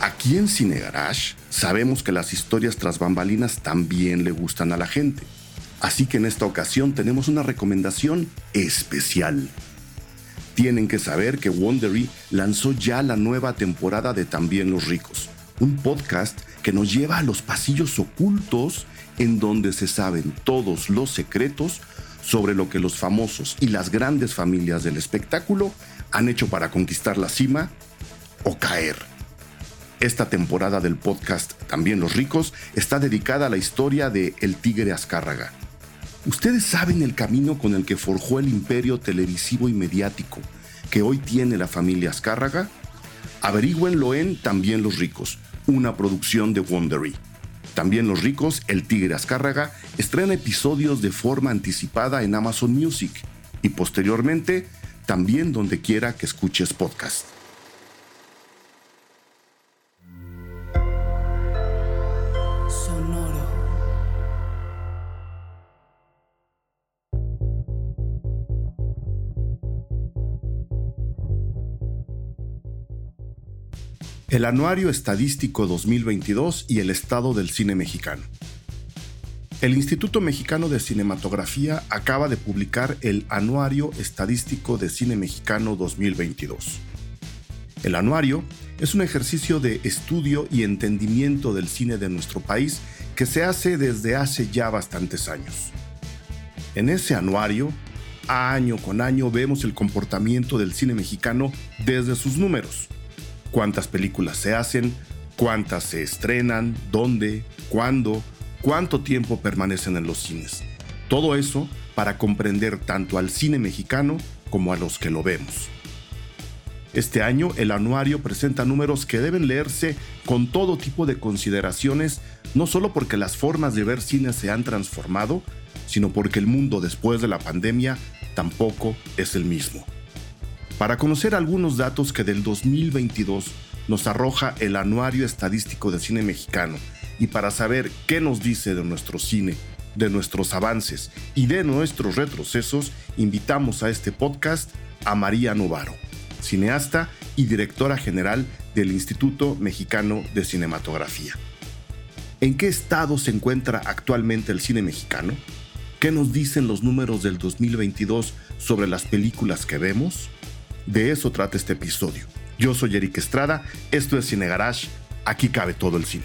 Aquí en Cine Garage sabemos que las historias tras bambalinas también le gustan a la gente. Así que en esta ocasión tenemos una recomendación especial. Tienen que saber que Wondery lanzó ya la nueva temporada de También los ricos, un podcast que nos lleva a los pasillos ocultos en donde se saben todos los secretos sobre lo que los famosos y las grandes familias del espectáculo han hecho para conquistar la cima o caer. Esta temporada del podcast También los ricos está dedicada a la historia de El Tigre Azcárraga. Ustedes saben el camino con el que forjó el imperio televisivo y mediático que hoy tiene la familia Azcárraga. Averigüenlo en También los ricos, una producción de Wondery. También Los Ricos, El Tigre Azcárraga, estrena episodios de forma anticipada en Amazon Music y posteriormente también donde quiera que escuches podcast. El Anuario Estadístico 2022 y el estado del cine mexicano. El Instituto Mexicano de Cinematografía acaba de publicar el Anuario Estadístico de Cine Mexicano 2022. El anuario es un ejercicio de estudio y entendimiento del cine de nuestro país que se hace desde hace ya bastantes años. En ese anuario, año con año vemos el comportamiento del cine mexicano desde sus números, cuántas películas se hacen, cuántas se estrenan, dónde, cuándo, cuánto tiempo permanecen en los cines. Todo eso para comprender tanto al cine mexicano como a los que lo vemos. Este año el anuario presenta números que deben leerse con todo tipo de consideraciones, no solo porque las formas de ver cine se han transformado, sino porque el mundo después de la pandemia tampoco es el mismo para conocer algunos datos que del 2022 nos arroja el Anuario Estadístico de Cine Mexicano y para saber qué nos dice de nuestro cine, de nuestros avances y de nuestros retrocesos, invitamos a este podcast a María Novaro, cineasta y directora general del Instituto Mexicano de Cinematografía. ¿En qué estado se encuentra actualmente el cine mexicano? ¿Qué nos dicen los números del 2022 sobre las películas que vemos? De eso trata este episodio. Yo soy Eric Estrada, esto es Cine Garage, aquí cabe todo el cine.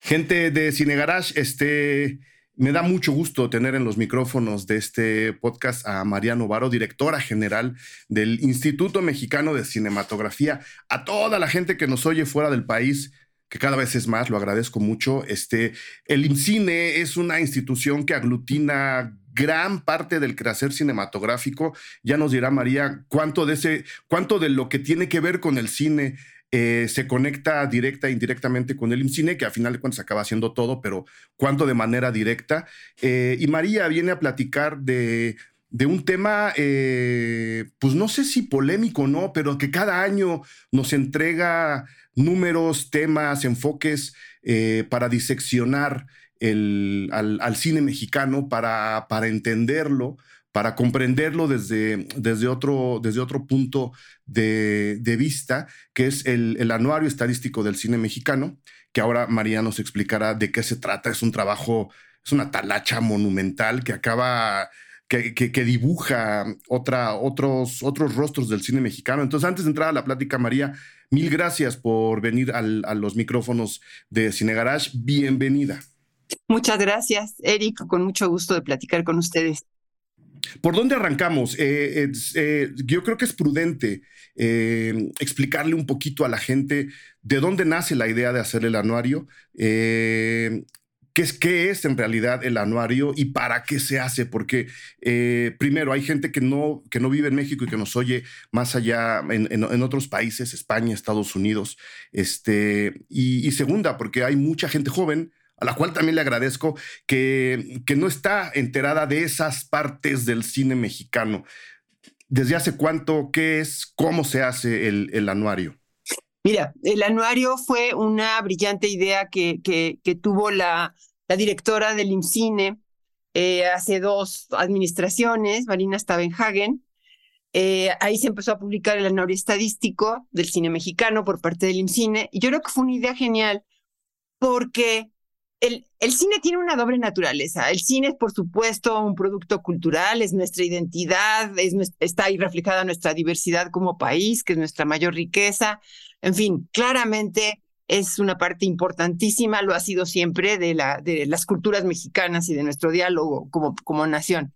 Gente de Cine Garage, este, me da mucho gusto tener en los micrófonos de este podcast a Mariano Varo, directora general del Instituto Mexicano de Cinematografía, a toda la gente que nos oye fuera del país que cada vez es más, lo agradezco mucho. Este, el IMCINE es una institución que aglutina gran parte del crecer cinematográfico. Ya nos dirá María cuánto de ese, cuánto de lo que tiene que ver con el cine eh, se conecta directa e indirectamente con el IMCINE, que a final de cuentas acaba haciendo todo, pero cuánto de manera directa. Eh, y María viene a platicar de, de un tema, eh, pues no sé si polémico o no, pero que cada año nos entrega números, temas, enfoques eh, para diseccionar al, cine mexicano, para, para entenderlo, para comprenderlo desde, desde, otro, desde otro punto de, vista, que es el, el, anuario estadístico del cine mexicano, que ahora María nos explicará de qué se trata. Es un trabajo, es una talacha monumental que acaba que, dibuja otra, otros, otros rostros del cine mexicano. Entonces, antes de entrar a la plática, María, mil gracias por venir a los micrófonos de Cine Garage. Bienvenida. Muchas gracias, Eric. Con mucho gusto de platicar con ustedes. ¿Por dónde arrancamos? Eh, eh, yo creo que es prudente eh, explicarle un poquito a la gente de dónde nace la idea de hacer el anuario qué es, qué es en realidad el anuario y para qué se hace, porque eh, primero hay gente que no, que no vive en México y que nos oye más allá en, otros países, España, Estados Unidos, este, y, segunda, porque hay mucha gente joven a la cual también le agradezco que, que no está enterada de esas partes del cine mexicano. ¿Desde hace cuánto? ¿Qué es? ¿Cómo se hace el, el anuario? Mira, el anuario fue una brillante idea que, que, tuvo la, la, directora del IMCINE eh, hace dos administraciones, Marina Stavenhagen, Eh, ahí se empezó a publicar el anuario estadístico del cine mexicano por parte del IMCINE. Y yo creo que fue una idea genial porque el, cine tiene una doble naturaleza. El cine es, por supuesto, un producto cultural, es nuestra identidad, es, está ahí reflejada nuestra diversidad como país, que es nuestra mayor riqueza. En fin, claramente es una parte importantísima, lo ha sido siempre, de, la, de las culturas mexicanas y de nuestro diálogo como nación.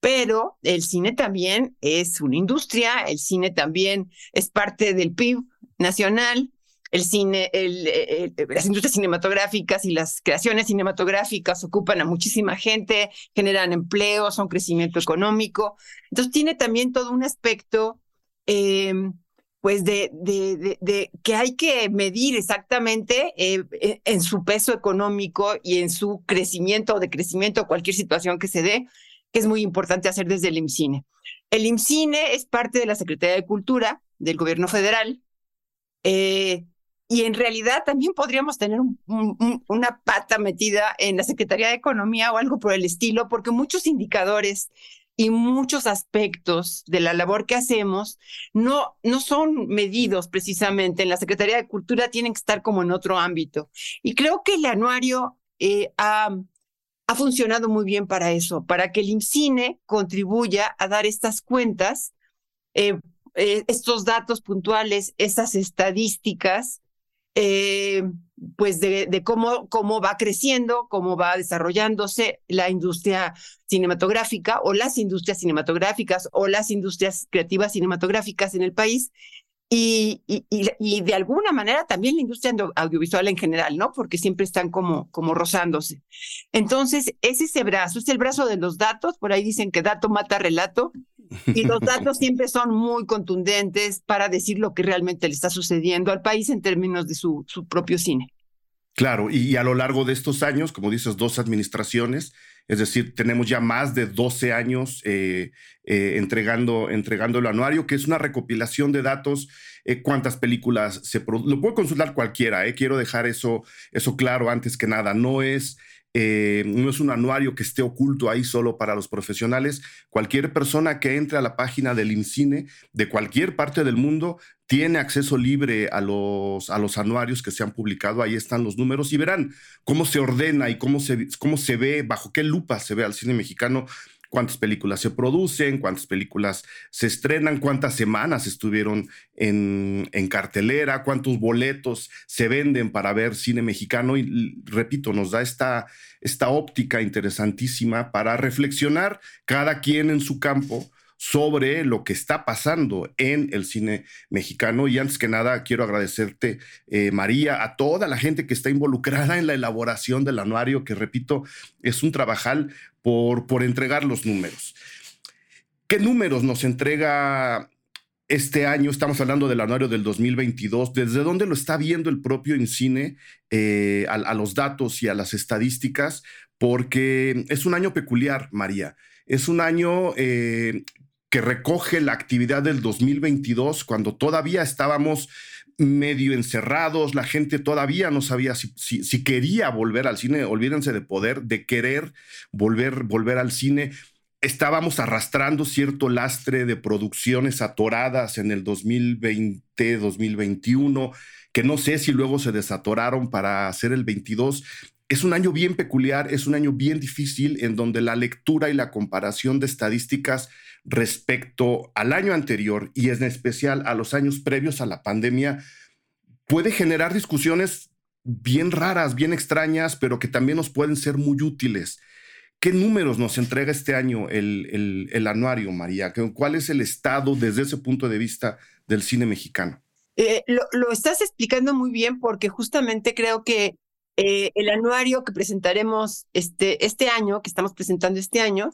Pero el cine también es una industria, el cine también es parte del PIB nacional, el cine, el, las industrias cinematográficas y las creaciones cinematográficas ocupan a muchísima gente, generan empleo, son crecimiento económico. Entonces tiene también todo un aspecto, em, pues, de, de, de, que hay que medir exactamente eh, en su peso económico y en su crecimiento o decrecimiento, cualquier situación que se dé, que es muy importante hacer desde el IMCINE. El IMCINE es parte de la Secretaría de Cultura del Gobierno Federal. Eh, y en realidad también podríamos tener una pata metida en la Secretaría de Economía o algo por el estilo, porque muchos indicadores y muchos aspectos de la labor que hacemos no, no son medidos precisamente en la Secretaría de Cultura, tienen que estar como en otro ámbito. Y creo que el anuario eh, ha, ha funcionado muy bien para eso, para que el IMCINE contribuya a dar estas cuentas, eh, eh, estos datos puntuales, estas estadísticas eh, pues de, cómo, cómo va creciendo, cómo va desarrollándose la industria cinematográfica o las industrias cinematográficas o las industrias creativas cinematográficas en el país y, y, de alguna manera también la industria audiovisual en general, ¿no? Porque siempre están como, como rozándose. Entonces, es ese brazo, es el brazo de los datos, por ahí dicen que dato mata relato, y los datos siempre son muy contundentes para decir lo que realmente le está sucediendo al país en términos de su, su propio cine. Claro, y, a lo largo de estos años, como dices, dos administraciones, es decir, tenemos ya más de 12 años eh, eh, entregando, entregando el anuario, que es una recopilación de datos, eh, cuántas películas se producen. Lo puede consultar cualquiera, quiero dejar eso, eso claro antes que nada. No es eh, no es un anuario que esté oculto ahí solo para los profesionales. Cualquier persona que entre a la página del INCINE de cualquier parte del mundo tiene acceso libre a los, a los anuarios que se han publicado. Ahí están los números y verán cómo se ordena y cómo se, cómo se ve, bajo qué lupa se ve al cine mexicano cuántas películas se producen, cuántas películas se estrenan, cuántas semanas estuvieron en, en, cartelera, cuántos boletos se venden para ver cine mexicano. Y repito, nos da esta, esta óptica interesantísima para reflexionar cada quien en su campo sobre lo que está pasando en el cine mexicano. Y antes que nada, quiero agradecerte, eh, María, a toda la gente que está involucrada en la elaboración del anuario, que repito, es un trabajal por, por entregar los números. ¿Qué números nos entrega este año? Estamos hablando del anuario del 2022. ¿Desde dónde lo está viendo el propio INCINE eh, a los datos y a las estadísticas? Porque es un año peculiar, María. Es un año eh, que recoge la actividad del 2022 cuando todavía estábamos medio encerrados, la gente todavía no sabía si, quería volver al cine, olvídense de poder, de querer volver, volver al cine. Estábamos arrastrando cierto lastre de producciones atoradas en el 2020, 2021, que no sé si luego se desatoraron para hacer el 22. Es un año bien peculiar, es un año bien difícil en donde la lectura y la comparación de estadísticas respecto al año anterior y en especial a los años previos a la pandemia puede generar discusiones bien raras, bien extrañas, pero que también nos pueden ser muy útiles. ¿Qué números nos entrega este año el, el, anuario, María? ¿Cuál es el estado desde ese punto de vista del cine mexicano? Eh, lo, estás explicando muy bien porque justamente creo que eh, el anuario que presentaremos este, este año, que estamos presentando este año,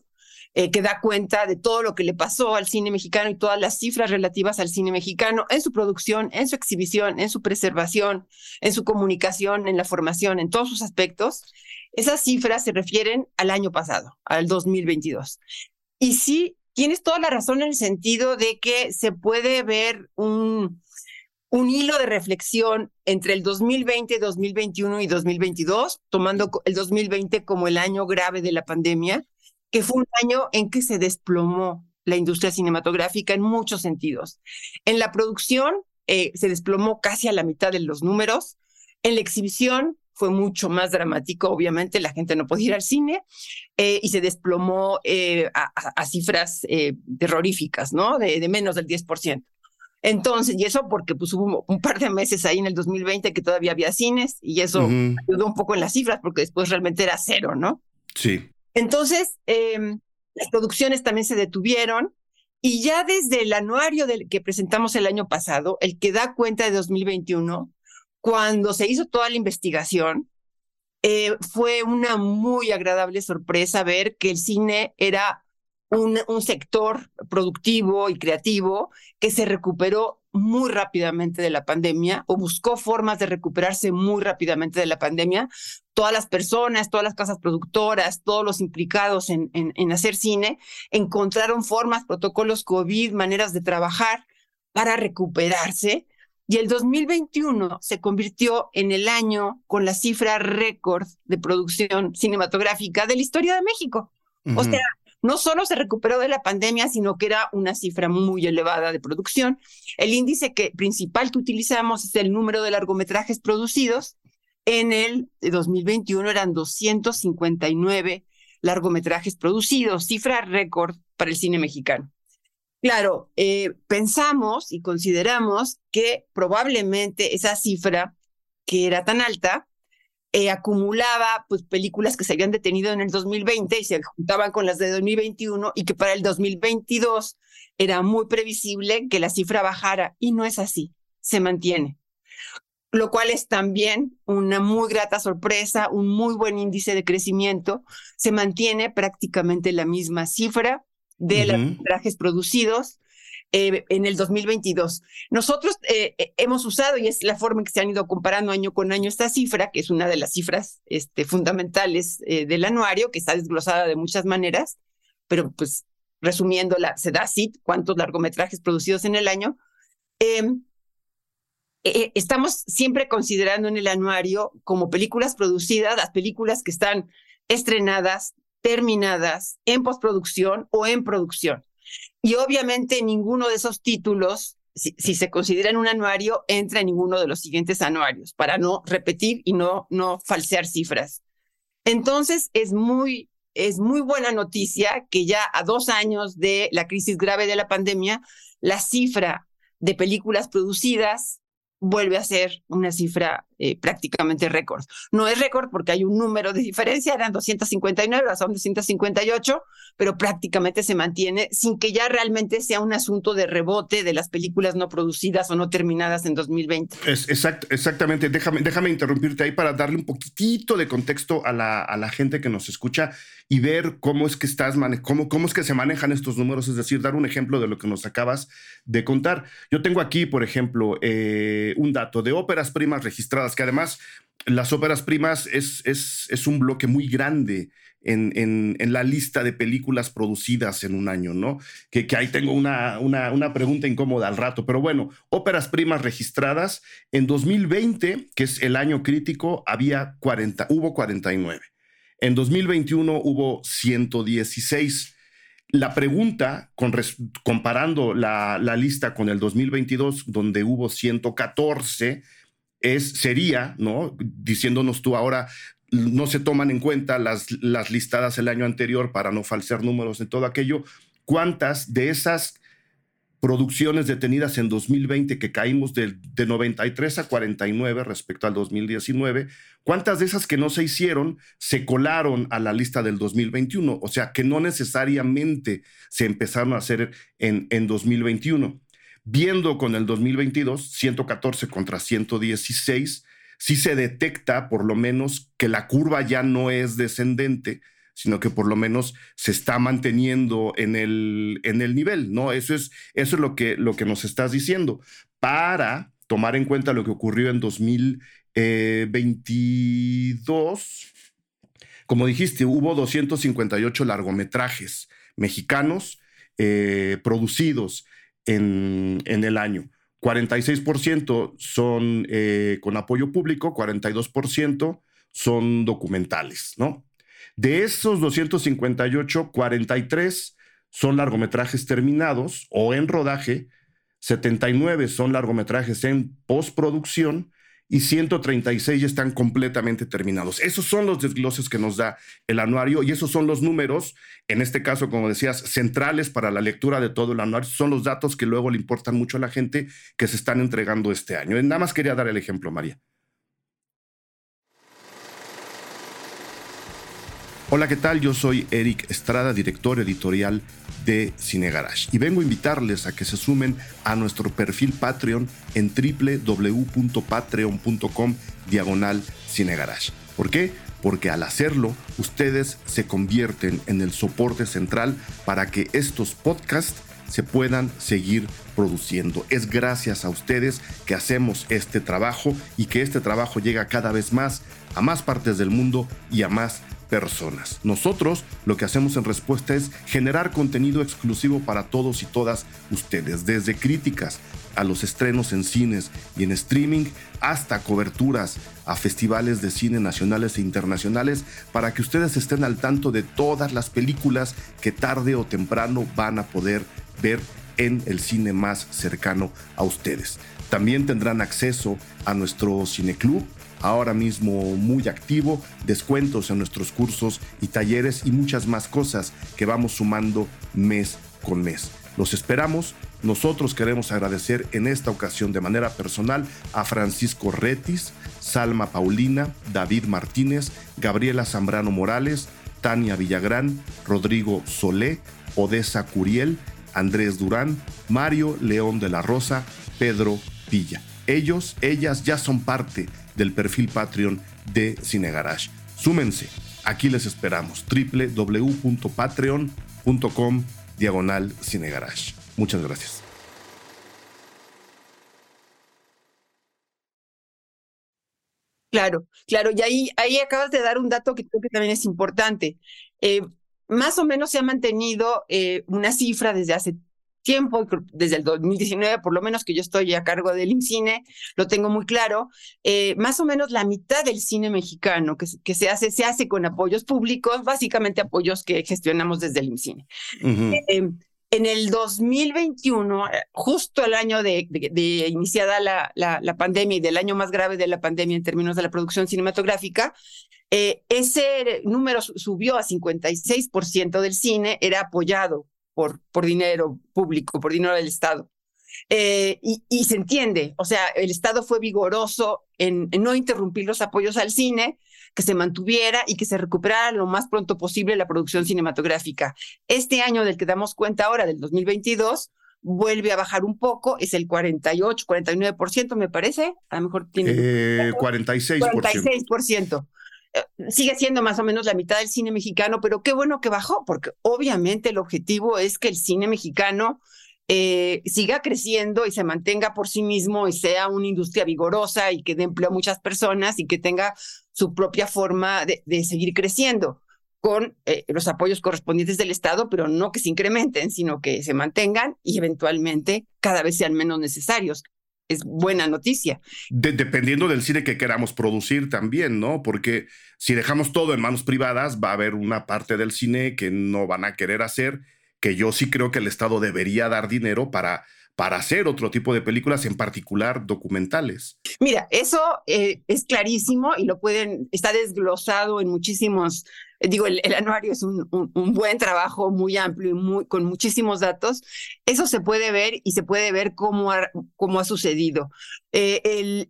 eh, que da cuenta de todo lo que le pasó al cine mexicano y todas las cifras relativas al cine mexicano en su producción, en su exhibición, en su preservación, en su comunicación, en la formación, en todos sus aspectos. Esas cifras se refieren al año pasado, al 2022. Y sí, tienes toda la razón en el sentido de que se puede ver un, un hilo de reflexión entre el 2020, 2021 y 2022, tomando el 2020 como el año grave de la pandemia, que fue un año en que se desplomó la industria cinematográfica en muchos sentidos. En la producción eh, se desplomó casi a la mitad de los números. En la exhibición fue mucho más dramático, obviamente la gente no podía ir al cine eh, y se desplomó eh, a, cifras terroríficas, ¿no? De, menos del 10%. Entonces, y eso porque pues hubo un par de meses ahí en el 2020 que todavía había cines y eso ayudó un poco en las cifras porque después realmente era cero, ¿no? Sí. Entonces, em, las producciones también se detuvieron y ya desde el anuario del que presentamos el año pasado, el que da cuenta de 2021, cuando se hizo toda la investigación, eh, fue una muy agradable sorpresa ver que el cine era un, un sector productivo y creativo que se recuperó muy rápidamente de la pandemia o buscó formas de recuperarse muy rápidamente de la pandemia. Todas las personas, todas las casas productoras, todos los implicados en, en, hacer cine encontraron formas, protocolos COVID, maneras de trabajar para recuperarse. Y el 2021 se convirtió en el año con la cifra récord de producción cinematográfica de la historia de México. O sea, no solo se recuperó de la pandemia, sino que era una cifra muy elevada de producción. El índice que, principal que utilizamos es el número de largometrajes producidos. En el 2021 eran 259 largometrajes producidos, cifra récord para el cine mexicano. Claro, eh, pensamos y consideramos que probablemente esa cifra, que era tan alta, eh, acumulaba pues películas que se habían detenido en el 2020 y se juntaban con las de 2021 y que para el 2022 era muy previsible que la cifra bajara y no es así, se mantiene. Lo cual es también una muy grata sorpresa, un muy buen índice de crecimiento. Se mantiene prácticamente la misma cifra de los trajes producidos eh, en el 2022. Nosotros eh, eh, hemos usado, y es la forma en que se han ido comparando año con año esta cifra, que es una de las cifras este, fundamentales del anuario, que está desglosada de muchas maneras, pero pues resumiéndola, se da así, cuántos largometrajes producidos en el año. Em, estamos siempre considerando en el anuario como películas producidas las películas que están estrenadas, terminadas, en postproducción o en producción. Y obviamente ninguno de esos títulos, si, se considera en un anuario, entra en ninguno de los siguientes anuarios, para no repetir y no, no falsear cifras. Entonces, es muy, es muy buena noticia que ya a dos años de la crisis grave de la pandemia, la cifra de películas producidas vuelve a ser una cifra eh, prácticamente récord. No es récord porque hay un número de diferencia, eran 259, ahora son 258, pero prácticamente se mantiene sin que ya realmente sea un asunto de rebote de las películas no producidas o no terminadas en 2020. Es, exactamente, déjame, déjame interrumpirte ahí para darle un poquitito de contexto a la, a la gente que nos escucha y ver cómo es que estás cómo, cómo es que se manejan estos números, es decir, dar un ejemplo de lo que nos acabas de contar. Yo tengo aquí, por ejemplo, eh, un dato de óperas primas registradas, que además las óperas primas es, es, es un bloque muy grande en, en, la lista de películas producidas en un año, ¿no? Que, que ahí tengo una, una, una, pregunta incómoda al rato, pero bueno, óperas primas registradas en 2020, que es el año crítico, había 40, hubo 49. En 2021 hubo 116. La pregunta, comparando la, lista con el 2022, donde hubo 114, es, sería, ¿no? Diciéndonos tú ahora, no se toman en cuenta las, las listadas el año anterior para no falsear números de todo aquello. ¿Cuántas de esas producciones detenidas en 2020 que caímos de, de, 93 a 49 respecto al 2019, ¿cuántas de esas que no se hicieron se colaron a la lista del 2021? O sea, que no necesariamente se empezaron a hacer en, en 2021. Viendo con el 2022, 114 contra 116, sí se detecta por lo menos que la curva ya no es descendente, sino que por lo menos se está manteniendo en el, en el nivel, ¿no? Eso es, eso es lo, que, lo que nos estás diciendo. Para tomar en cuenta lo que ocurrió en 2022, como dijiste, hubo 258 largometrajes mexicanos eh, producidos en, en, el año. 46% son eh, con apoyo público, 42% son documentales, ¿no? De esos 258, 43 son largometrajes terminados o en rodaje, 79 son largometrajes en postproducción y 136 ya están completamente terminados. Esos son los desgloses que nos da el anuario y esos son los números, en este caso, como decías, centrales para la lectura de todo el anuario. Son los datos que luego le importan mucho a la gente que se están entregando este año. Nada más quería dar el ejemplo, María. Hola, ¿qué tal? Yo soy Eric Estrada, director editorial de Cine Garage, y vengo a invitarles a que se sumen a nuestro perfil Patreon en www.patreon.com diagonal Cine Garage. ¿Por qué? Porque al hacerlo, ustedes se convierten en el soporte central para que estos podcasts se puedan seguir produciendo. Es gracias a ustedes que hacemos este trabajo y que este trabajo llega cada vez más a más partes del mundo y a más personas. Nosotros lo que hacemos en respuesta es generar contenido exclusivo para todos y todas ustedes, desde críticas a los estrenos en cines y en streaming hasta coberturas a festivales de cine nacionales e internacionales para que ustedes estén al tanto de todas las películas que tarde o temprano van a poder ver en el cine más cercano a ustedes. También tendrán acceso a nuestro cineclub ahora mismo muy activo, descuentos en nuestros cursos y talleres y muchas más cosas que vamos sumando mes con mes. Los esperamos. Nosotros queremos agradecer en esta ocasión de manera personal a Francisco Retis, Salma Paulina, David Martínez, Gabriela Zambrano Morales, Tania Villagrán, Rodrigo Solé, Odessa Curiel, Andrés Durán, Mario León de la Rosa, Pedro Villa. Ellos, ellas ya son parte del perfil Patreon de Cinegarage. Súmense, aquí les esperamos. www.patreon.com diagonal Cinegarage. Muchas gracias. Claro, claro, y ahí, ahí acabas de dar un dato que creo que también es importante. Eh, más o menos se ha mantenido eh, una cifra desde hace tiempo, desde el 2019 por lo menos que yo estoy a cargo del IMCINE, lo tengo muy claro, eh, más o menos la mitad del cine mexicano que, que, se hace, se hace con apoyos públicos, básicamente apoyos que gestionamos desde el IMCINE. Em, en el 2021, justo el año de, de, iniciada la, la, pandemia y del año más grave de la pandemia en términos de la producción cinematográfica, eh, ese número subió a 56% del cine, era apoyado por, por dinero público, por dinero del Estado. Eh, y, se entiende, o sea, el Estado fue vigoroso en, no interrumpir los apoyos al cine, que se mantuviera y que se recuperara lo más pronto posible la producción cinematográfica. Este año del que damos cuenta ahora, del 2022, vuelve a bajar un poco, es el 48, 49%, me parece, a lo mejor tiene... Eh, 46%. 46%. Sigue siendo más o menos la mitad del cine mexicano, pero qué bueno que bajó, porque obviamente el objetivo es que el cine mexicano eh, siga creciendo y se mantenga por sí mismo y sea una industria vigorosa y que dé empleo a muchas personas y que tenga su propia forma de, seguir creciendo con eh, los apoyos correspondientes del Estado, pero no que se incrementen, sino que se mantengan y eventualmente cada vez sean menos necesarios es buena noticia. dependiendo del cine que queramos producir también, ¿no? Porque si dejamos todo en manos privadas, va a haber una parte del cine que no van a querer hacer, que yo sí creo que el Estado debería dar dinero para, para hacer otro tipo de películas, en particular documentales. Mira, eso eh, es clarísimo y lo pueden, está desglosado en muchísimos digo, el, anuario es un, un, buen trabajo muy amplio y muy, con muchísimos datos. Eso se puede ver y se puede ver cómo ha, cómo ha sucedido. Eh,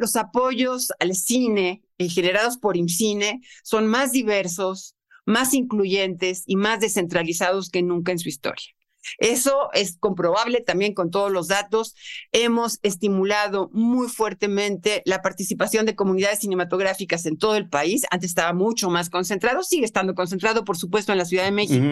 los apoyos al cine eh, generados por IMCINE son más diversos, más incluyentes y más descentralizados que nunca en su historia. Eso es comprobable también con todos los datos. Hemos estimulado muy fuertemente la participación de comunidades cinematográficas en todo el país. Antes estaba mucho más concentrado, sigue estando concentrado, por supuesto, en la Ciudad de México.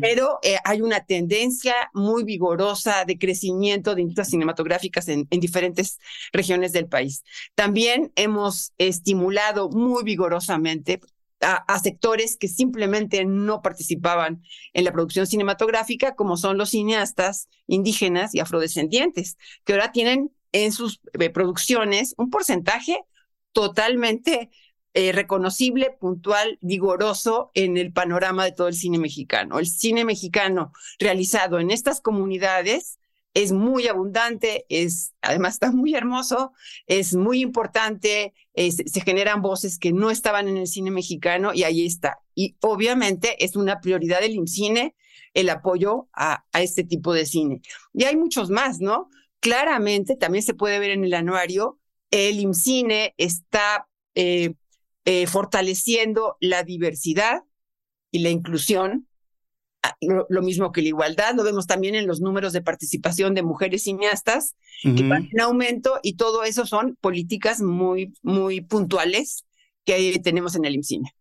Pero eh, hay una tendencia muy vigorosa de crecimiento de industrias cinematográficas en, en, diferentes regiones del país. También hemos estimulado muy vigorosamente a, sectores que simplemente no participaban en la producción cinematográfica, como son los cineastas indígenas y afrodescendientes, que ahora tienen en sus eh, producciones un porcentaje totalmente eh, reconocible, puntual, vigoroso en el panorama de todo el cine mexicano. El cine mexicano realizado en estas comunidades es muy abundante, es además está muy hermoso, es muy importante, se generan voces que no estaban en el cine mexicano y ahí está. Y obviamente es una prioridad del IMCINE el apoyo a, a este tipo de cine. Y hay muchos más, ¿no? Claramente también se puede ver en el anuario, el IMCINE está eh, eh, fortaleciendo la diversidad y la inclusión lo, mismo que la igualdad, lo vemos también en los números de participación de mujeres cineastas que van en aumento y todo eso son políticas muy, muy puntuales que tenemos en el IMCINE.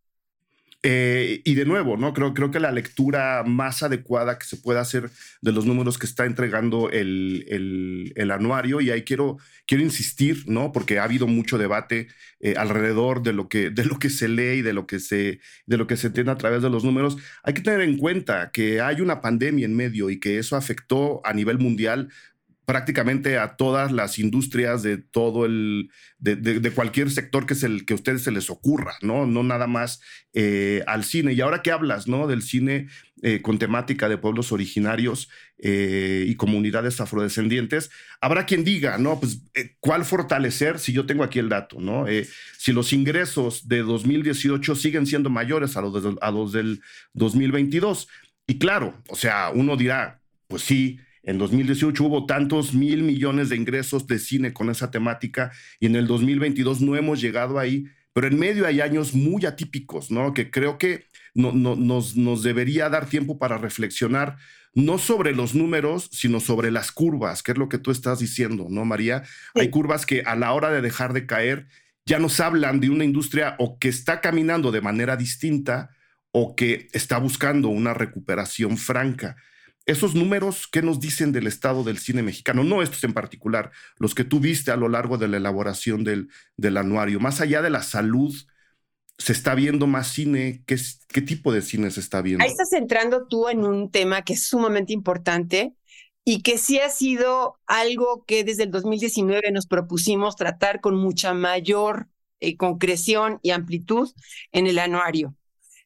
Eh, y de nuevo, ¿no? Creo, creo que la lectura más adecuada que se puede hacer de los números que está entregando el, el, anuario, y ahí quiero, quiero insistir, ¿no? Porque ha habido mucho debate eh, alrededor de lo, que, de lo que se lee y de lo que se, de lo que se entiende a través de los números. Hay que tener en cuenta que hay una pandemia en medio y que eso afectó a nivel mundial prácticamente a todas las industrias de todo el, de, cualquier sector que, es el, que a ustedes se les ocurra, ¿no? No nada más eh, al cine. Y ahora que hablas, ¿no? Del cine eh, con temática de pueblos originarios eh, y comunidades afrodescendientes, habrá quien diga, ¿no? Pues, ¿cuál fortalecer si yo tengo aquí el dato, ¿no? si los ingresos de 2018 siguen siendo mayores a los, a los del 2022. Y claro, o sea, uno dirá, pues sí, en 2018 hubo tantos mil millones de ingresos de cine con esa temática y en el 2022 no hemos llegado ahí, pero en medio hay años muy atípicos, ¿no? Que creo que no, nos, nos debería dar tiempo para reflexionar no sobre los números, sino sobre las curvas, que es lo que tú estás diciendo, ¿no, María? Hay curvas que a la hora de dejar de caer ya nos hablan de una industria o que está caminando de manera distinta o que está buscando una recuperación franca. Esos números, ¿qué nos dicen del estado del cine mexicano? No estos en particular, los que tú viste a lo largo de la elaboración del, anuario. Más allá de la salud, ¿se está viendo más cine? ¿Qué, ¿Qué tipo de cine se está viendo? Ahí estás entrando tú en un tema que es sumamente importante y que sí ha sido algo que desde el 2019 nos propusimos tratar con mucha mayor eh, concreción y amplitud en el anuario.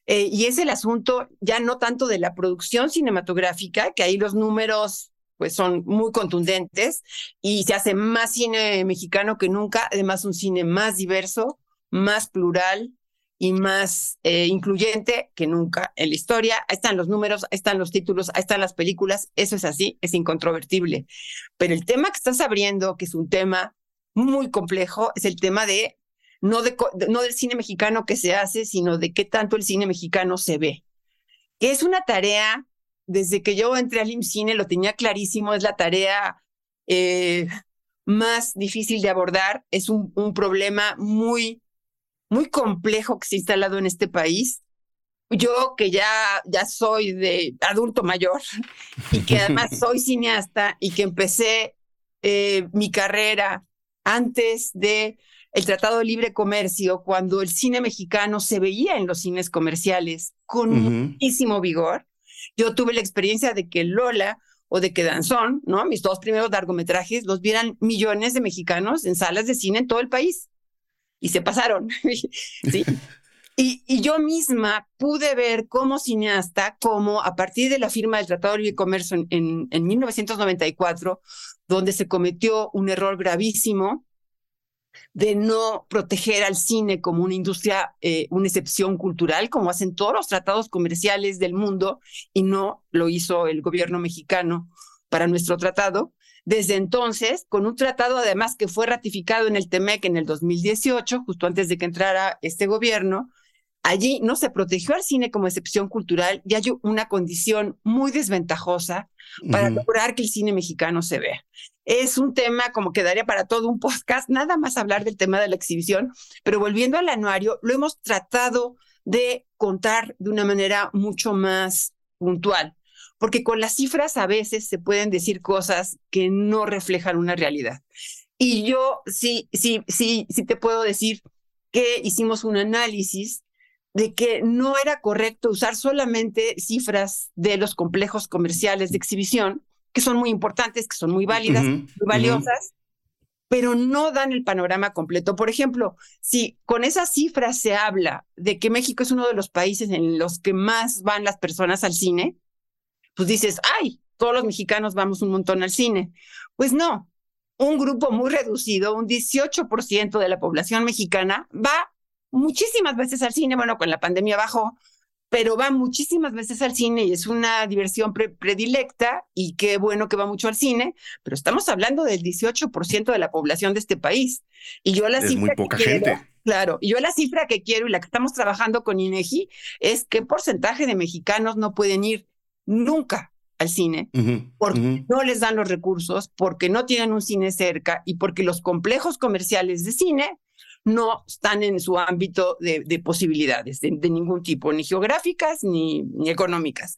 Eh, y es el asunto ya no tanto de la producción cinematográfica, que ahí los números pues son muy contundentes y se hace más cine mexicano que nunca, además un cine más diverso, más plural y más eh, incluyente que nunca en la historia. Ahí están los números, ahí están los títulos, ahí están las películas, eso es así, es incontrovertible. Pero el tema que estás abriendo, que es un tema muy complejo, es el tema de no, no del cine mexicano que se hace, sino de qué tanto el cine mexicano se ve. Que es una tarea, desde que yo entré al IMCINE lo tenía clarísimo, es la tarea eh, más difícil de abordar, es un, un problema muy, muy complejo que se ha instalado en este país yo que ya, ya soy de adulto mayor y que además soy cineasta y que empecé eh, mi carrera antes de el Tratado de Libre Comercio, cuando el cine mexicano se veía en los cines comerciales con muchísimo vigor. Yo tuve la experiencia de que Lola o de que Danzón, ¿no? Mis dos primeros largometrajes los vieran millones de mexicanos en salas de cine en todo el país. Y se pasaron. ¿sí? Y, y, yo misma pude ver como cineasta, como a partir de la firma del Tratado de Libre Comercio en, en, en 1994, donde se cometió un error gravísimo, de no proteger al cine como una industria, eh, una excepción cultural, como hacen todos los tratados comerciales del mundo, y no lo hizo el gobierno mexicano para nuestro tratado. Desde entonces, con un tratado además que fue ratificado en el TEMEC en el 2018, justo antes de que entrara este gobierno, allí no se protegió al cine como excepción cultural y hay una condición muy desventajosa para lograr que el cine mexicano se vea. Es un tema como que daría para todo un podcast, nada más hablar del tema de la exhibición, pero volviendo al anuario, lo hemos tratado de contar de una manera mucho más puntual, porque con las cifras a veces se pueden decir cosas que no reflejan una realidad. Y yo sí, sí, sí, sí te puedo decir que hicimos un análisis de que no era correcto usar solamente cifras de los complejos comerciales de exhibición, que son muy importantes, que son muy válidas, muy valiosas, pero no dan el panorama completo. Por ejemplo, si con esa cifra se habla de que México es uno de los países en los que más van las personas al cine, pues dices, ay, todos los mexicanos vamos un montón al cine. Pues no, un grupo muy reducido, un 18% de la población mexicana va muchísimas veces al cine, bueno, con la pandemia bajó, pero va muchísimas veces al cine y es una diversión predilecta y qué bueno que va mucho al cine, pero estamos hablando del 18% de la población de este país. Y yo la es muy poca gente. Claro, y yo la cifra que quiero y la que estamos trabajando con INEGI es qué porcentaje de mexicanos no pueden ir nunca al cine porque no les dan los recursos, porque no tienen un cine cerca y porque los complejos comerciales de cine no están en su ámbito de, posibilidades de, ningún tipo, ni geográficas ni, económicas.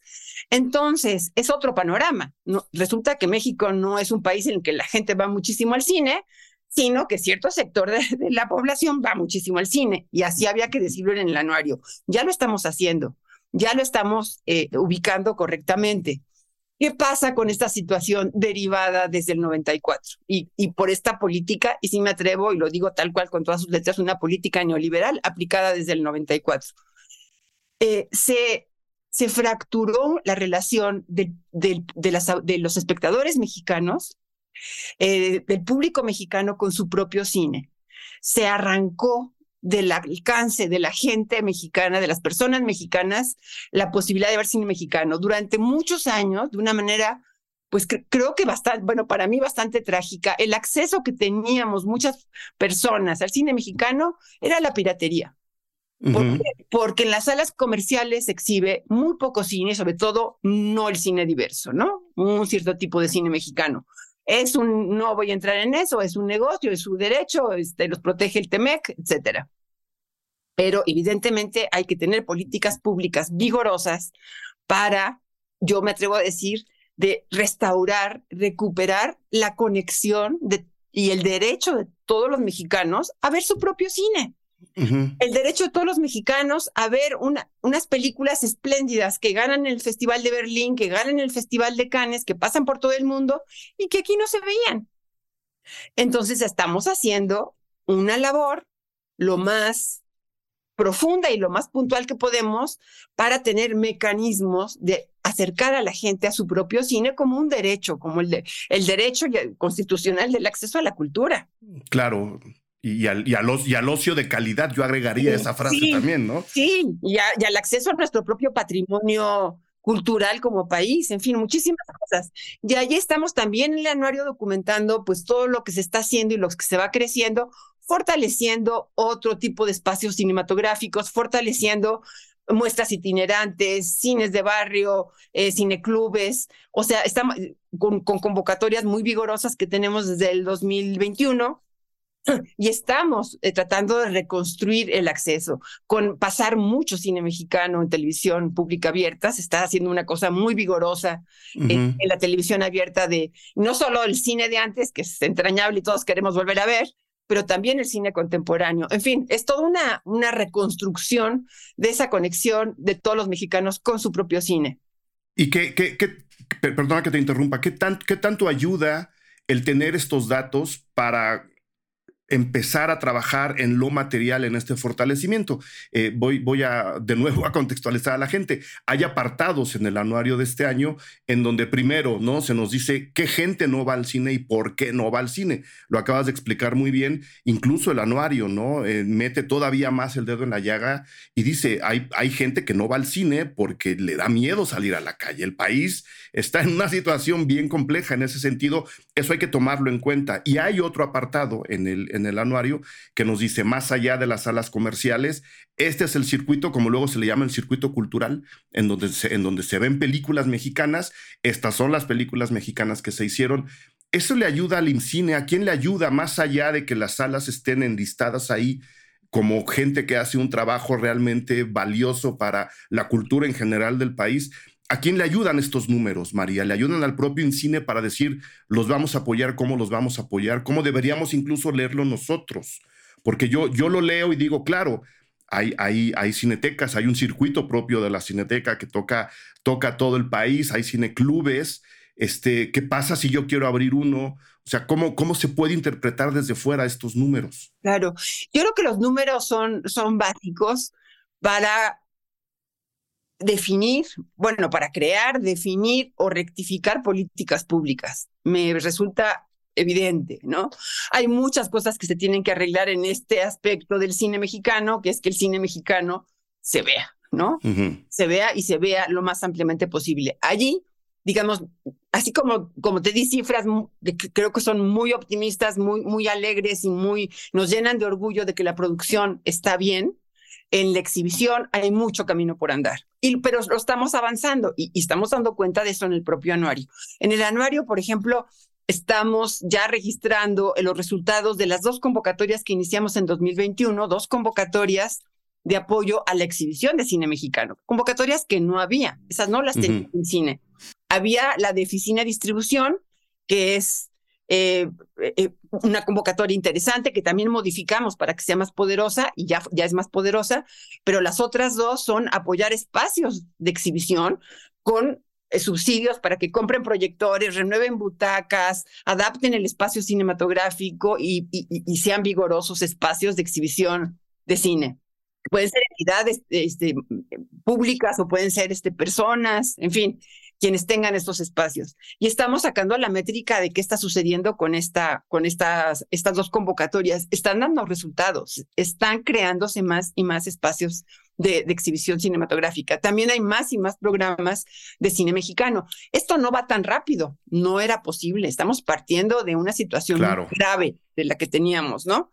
Entonces, es otro panorama. No, resulta que México no es un país en el que la gente va muchísimo al cine, sino que cierto sector de, la población va muchísimo al cine. Y así había que decirlo en el anuario. Ya lo estamos haciendo, ya lo estamos eh, ubicando correctamente. ¿Qué pasa con esta situación derivada desde el 94? Y, y por esta política, y si me atrevo, y lo digo tal cual con todas sus letras, una política neoliberal aplicada desde el 94. Eh, se, se fracturó la relación de, de, de, los espectadores mexicanos, eh, del público mexicano con su propio cine. Se arrancó del alcance de la gente mexicana, de las personas mexicanas, la posibilidad de ver cine mexicano. Durante muchos años, de una manera, pues creo que bastante, bueno, para mí bastante trágica, el acceso que teníamos muchas personas al cine mexicano era la piratería. Porque en las salas comerciales se exhibe muy poco cine, sobre todo no el cine diverso, ¿no? Un cierto tipo de cine mexicano. Es un, no voy a entrar en eso, es un negocio, es su derecho, este, los protege el TEMEC, etcétera. Pero evidentemente hay que tener políticas públicas vigorosas para, yo me atrevo a decir, de restaurar, recuperar la conexión de, y el derecho de todos los mexicanos a ver su propio cine. El derecho de todos los mexicanos a ver una, unas películas espléndidas que ganan el Festival de Berlín, que ganan el Festival de Cannes, que pasan por todo el mundo y que aquí no se veían. Entonces estamos haciendo una labor lo más profunda y lo más puntual que podemos para tener mecanismos de acercar a la gente a su propio cine como un derecho, como el, de, el derecho constitucional del acceso a la cultura. Claro, y al, y, al, ocio de calidad, yo agregaría esa frase también, ¿no? Sí, y, al acceso a nuestro propio patrimonio cultural como país, en fin, muchísimas cosas. Y ahí estamos también en el anuario documentando pues todo lo que se está haciendo y lo que se va creciendo, fortaleciendo otro tipo de espacios cinematográficos, fortaleciendo muestras itinerantes, cines de barrio, eh, cineclubes, o sea, estamos con, con convocatorias muy vigorosas que tenemos desde el 2021 y estamos eh, tratando de reconstruir el acceso con pasar mucho cine mexicano en televisión pública abierta. Se está haciendo una cosa muy vigorosa en, la televisión abierta de no solo el cine de antes, que es entrañable y todos queremos volver a ver, pero también el cine contemporáneo. En fin, es toda una, una reconstrucción de esa conexión de todos los mexicanos con su propio cine. Y qué, qué, qué perdona que te interrumpa, ¿qué, ¿qué tanto ayuda el tener estos datos para empezar a trabajar en lo material, en este fortalecimiento. Eh, voy, voy a de nuevo a contextualizar a la gente. Hay apartados en el anuario de este año en donde primero ¿no? se nos dice qué gente no va al cine y por qué no va al cine. Lo acabas de explicar muy bien. Incluso el anuario ¿no? Eh, mete todavía más el dedo en la llaga y dice, hay, hay gente que no va al cine porque le da miedo salir a la calle. El país está en una situación bien compleja en ese sentido. Eso hay que tomarlo en cuenta. Y hay otro apartado en el en el anuario que nos dice, más allá de las salas comerciales, este es el circuito, como luego se le llama el circuito cultural, en donde se, en donde se ven películas mexicanas. Estas son las películas mexicanas que se hicieron. Eso le ayuda al IMCINE. ¿A quién le ayuda más allá de que las salas estén enlistadas ahí? como gente que hace un trabajo realmente valioso para la cultura en general del país, ¿A quién le ayudan estos números, María? ¿Le ayudan al propio INCINE para decir, los vamos a apoyar, cómo los vamos a apoyar, cómo deberíamos incluso leerlo nosotros? Porque yo, yo lo leo y digo, claro, hay, hay, hay cinetecas, hay un circuito propio de la cineteca que toca, toca todo el país, hay cineclubes. Este, ¿Qué pasa si yo quiero abrir uno O sea, ¿cómo, cómo se puede interpretar desde fuera estos números? Claro, yo creo que los números son, son básicos para definir, bueno, para crear, definir o rectificar políticas públicas. Me resulta evidente, ¿no? Hay muchas cosas que se tienen que arreglar en este aspecto del cine mexicano, que es que el cine mexicano se vea, ¿no? Se vea y se vea lo más ampliamente posible. Allí, digamos, así como, como te di cifras que creo que son muy optimistas, muy, muy alegres y muy, nos llenan de orgullo de que la producción está bien, en la exhibición hay mucho camino por andar, y, pero lo estamos avanzando y, estamos dando cuenta de eso en el propio anuario. En el anuario, por ejemplo, estamos ya registrando los resultados de las dos convocatorias que iniciamos en 2021, dos convocatorias de apoyo a la exhibición de cine mexicano, convocatorias que no había, esas no las tenía en cine. Había la de oficina distribución, que es eh, eh, una convocatoria interesante que también modificamos para que sea más poderosa y ya, ya es más poderosa, pero las otras dos son apoyar espacios de exhibición con eh, subsidios para que compren proyectores, renueven butacas, adapten el espacio cinematográfico y, sean vigorosos espacios de exhibición de cine. Pueden ser entidades este, públicas o pueden ser este, personas, en fin quienes tengan estos espacios. Y estamos sacando la métrica de qué está sucediendo con, esta, con estas, estas dos convocatorias. Están dando resultados, están creándose más y más espacios de, exhibición cinematográfica. También hay más y más programas de cine mexicano. Esto no va tan rápido, no era posible. Estamos partiendo de una situación grave de la que teníamos, ¿no?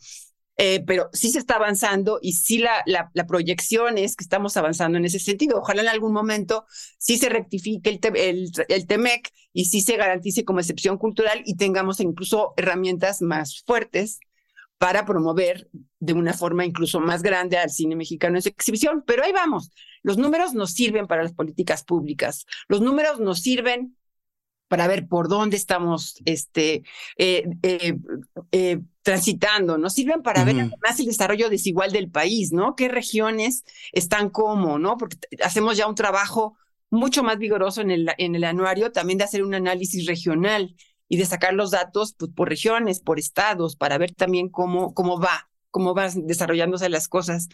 Eh, pero sí se está avanzando y sí la, la, proyección es que estamos avanzando en ese sentido. Ojalá en algún momento sí se rectifique el, el, el TEMEC y sí se garantice como excepción cultural y tengamos incluso herramientas más fuertes para promover de una forma incluso más grande al cine mexicano en su exhibición. Pero ahí vamos, los números nos sirven para las políticas públicas, los números nos sirven para ver por dónde estamos este, eh, eh, eh, transitando, nos sirven para ver además el desarrollo desigual del país, ¿no? ¿Qué regiones están como, ¿no? Porque hacemos ya un trabajo mucho más vigoroso en el, en el anuario, también de hacer un análisis regional y de sacar los datos pues, por regiones, por estados, para ver también cómo, cómo va cómo van desarrollándose las cosas.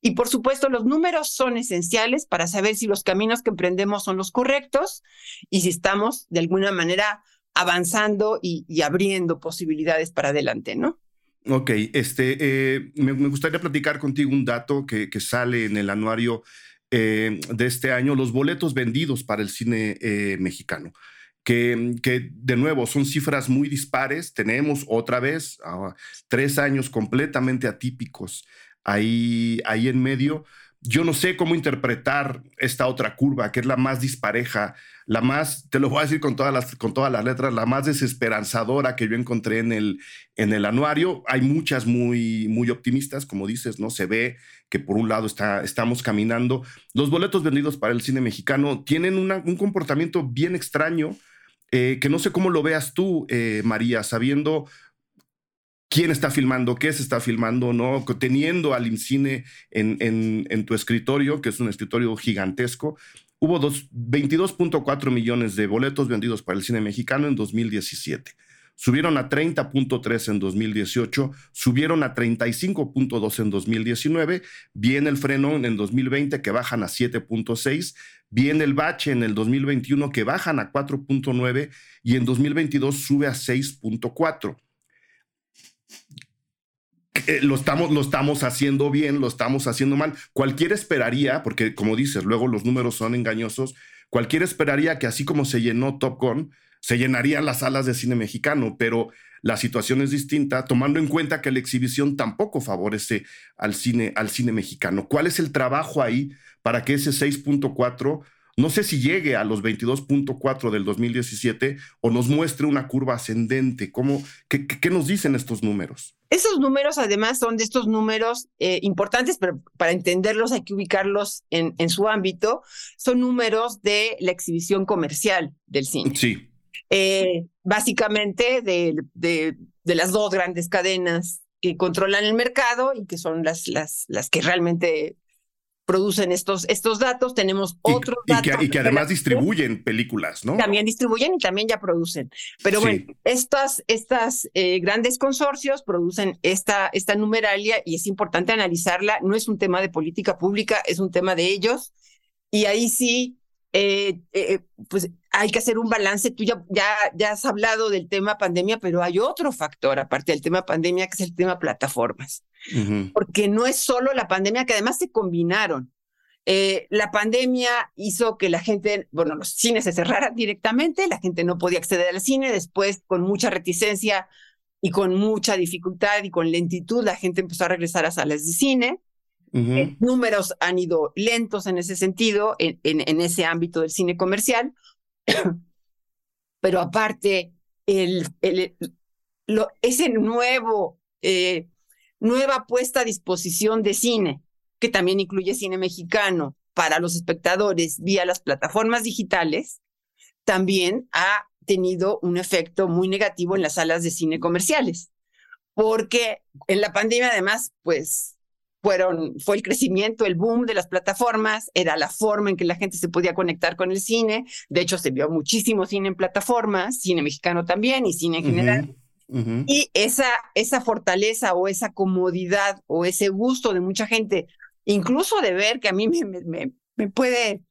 Y por supuesto, los números son esenciales para saber si los caminos que emprendemos son los correctos y si estamos de alguna manera avanzando y, abriendo posibilidades para adelante, ¿no? Ok, este, eh, me, gustaría platicar contigo un dato que, que sale en el anuario eh, de este año, los boletos vendidos para el cine eh, mexicano que, de nuevo son cifras muy dispares. Tenemos otra vez ah, tres años completamente atípicos ahí, ahí en medio. Yo no sé cómo interpretar esta otra curva, que es la más dispareja, la más, te lo voy a decir con todas las, con todas las letras, la más desesperanzadora que yo encontré en el, en el anuario. Hay muchas muy, muy optimistas, como dices, ¿no? Se ve que por un lado está, estamos caminando. Los boletos vendidos para el cine mexicano tienen un comportamiento bien extraño eh, que no sé cómo lo veas tú, eh, María, sabiendo quién está filmando, qué se está filmando, ¿no? Teniendo al IMCINE en, en, tu escritorio, que es un escritorio gigantesco. Hubo 22.4 millones de boletos vendidos para el cine mexicano en 2017 subieron a 30.3 en 2018, subieron a 35.2 en 2019, viene el frenón en 2020 que bajan a 7.6, viene el bache en el 2021 que bajan a 4.9 y en 2022 sube a 6.4. Lo estamos, lo estamos haciendo bien, lo estamos haciendo mal. Cualquiera esperaría, porque como dices, luego los números son engañosos, cualquiera esperaría que así como se llenó Top Gun, se llenarían las salas de cine mexicano, pero la situación es distinta, tomando en cuenta que la exhibición tampoco favorece al cine, al cine mexicano. ¿Cuál es el trabajo ahí para que ese 6.4 no sé si llegue a los 22.4 del 2017 o nos muestre una curva ascendente. ¿Cómo, qué, nos dicen estos números? Esos números además son de estos números eh, importantes, pero para entenderlos hay que ubicarlos en, en su ámbito. Son números de la exhibición comercial del cine. Sí. Eh, básicamente de, de, las dos grandes cadenas que controlan el mercado y que son las, las, las que realmente producen estos, estos datos, tenemos otros datos. Y que, además distribuyen películas, ¿no? También distribuyen y también ya producen. Pero bueno, estas, estas eh, grandes consorcios producen esta, esta numeralia y es importante analizarla. No es un tema de política pública, es un tema de ellos. Y ahí sí, eh, eh, pues hay que hacer un balance. Tú ya, ya, ya has hablado del tema pandemia, pero hay otro factor aparte del tema pandemia, que es el tema plataformas porque no es solo la pandemia, que además se combinaron. Eh, la pandemia hizo que la gente, bueno, los cines se cerraran directamente, la gente no podía acceder al cine, después con mucha reticencia y con mucha dificultad y con lentitud, la gente empezó a regresar a salas de cine. Eh, números han ido lentos en ese sentido, en, en, ese ámbito del cine comercial, pero aparte, el, el, lo, ese nuevo eh, nueva puesta a disposición de cine, que también incluye cine mexicano para los espectadores vía las plataformas digitales, también ha tenido un efecto muy negativo en las salas de cine comerciales, porque en la pandemia además, pues fueron, fue el crecimiento, el boom de las plataformas, era la forma en que la gente se podía conectar con el cine. De hecho, se vio muchísimo cine en plataformas, cine mexicano también y cine en general. Y esa, esa fortaleza o esa comodidad o ese gusto de mucha gente, incluso de ver que a mí me, me, me puede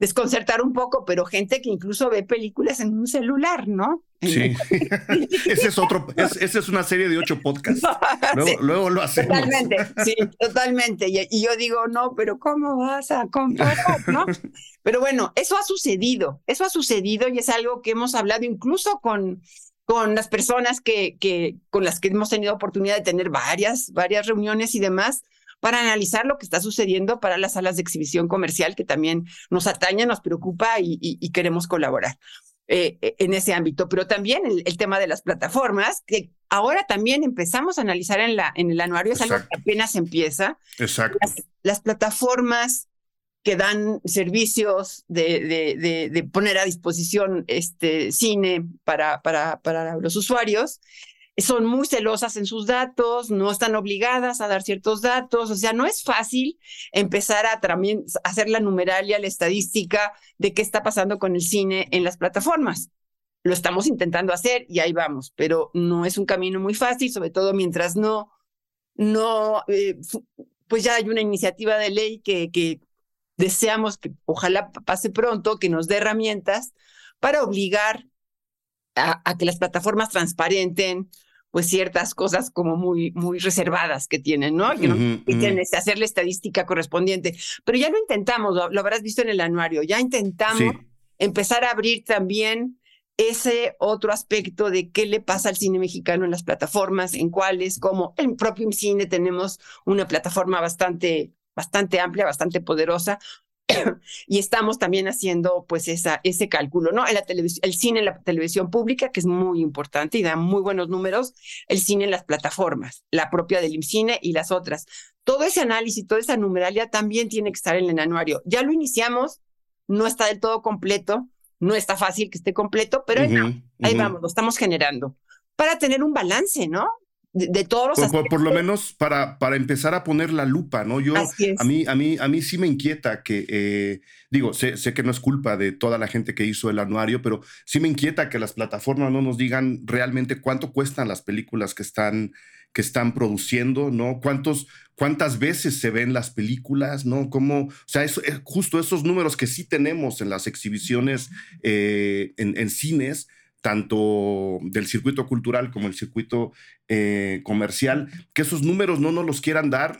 desconcertar un poco, pero gente que incluso ve películas en un celular, ¿no? Sí, ese es otro, esa es una serie de ocho podcasts. Luego, lo hacemos. Totalmente, sí, totalmente. Y, y, yo digo, no, pero ¿cómo vas a comprar? ¿no? Pero bueno, eso ha sucedido, eso ha sucedido y es algo que hemos hablado incluso con con las personas que, que, con las que hemos tenido oportunidad de tener varias, varias reuniones y demás para analizar lo que está sucediendo para las salas de exhibición comercial que también nos ataña, nos preocupa y, queremos colaborar. Eh, eh, en ese ámbito, pero también el, tema de las plataformas, que ahora también empezamos a analizar en, la, en el anuario, es algo que apenas empieza. Exacto. las plataformas que dan servicios de, de, de, poner a disposición este cine para, para, para los usuarios, son muy celosas en sus datos, no están obligadas a dar ciertos datos, o sea, no es fácil empezar a también hacer la numeralia, la estadística de qué está pasando con el cine en las plataformas. Lo estamos intentando hacer y ahí vamos, pero no es un camino muy fácil, sobre todo mientras no, no, eh, pues ya hay una iniciativa de ley que, que deseamos que ojalá pase pronto, que nos dé herramientas para obligar a, que las plataformas transparenten pues ciertas cosas como muy, muy reservadas que tienen, ¿no? Que no hacer la estadística correspondiente. Pero ya lo intentamos, lo, habrás visto en el anuario, ya intentamos empezar a abrir también ese otro aspecto de qué le pasa al cine mexicano en las plataformas, en cuáles, como el propio cine tenemos una plataforma bastante bastante amplia, bastante poderosa, y estamos también haciendo pues esa, ese cálculo, ¿no? En la el cine en la televisión pública, que es muy importante y da muy buenos números, el cine en las plataformas, la propia del IMCINE y las otras. Todo ese análisis, toda esa numeralia también tiene que estar en el anuario. Ya lo iniciamos, no está del todo completo, no está fácil que esté completo, pero ahí vamos, lo estamos generando para tener un balance, ¿no? De, todos los por, por, lo menos para, para empezar a poner la lupa, ¿no? Yo, a mí, a mí, a mí sí me inquieta que, eh, digo, sé, sé, que no es culpa de toda la gente que hizo el anuario, pero sí me inquieta que las plataformas no nos digan realmente cuánto cuestan las películas que están, que están produciendo, ¿no? Cuántos, cuántas veces se ven las películas, ¿no? Cómo, o sea, eso, eh, justo esos números que sí tenemos en las exhibiciones eh, en, en cines, tanto del circuito cultural como el circuito eh, comercial, que esos números no nos los quieran dar,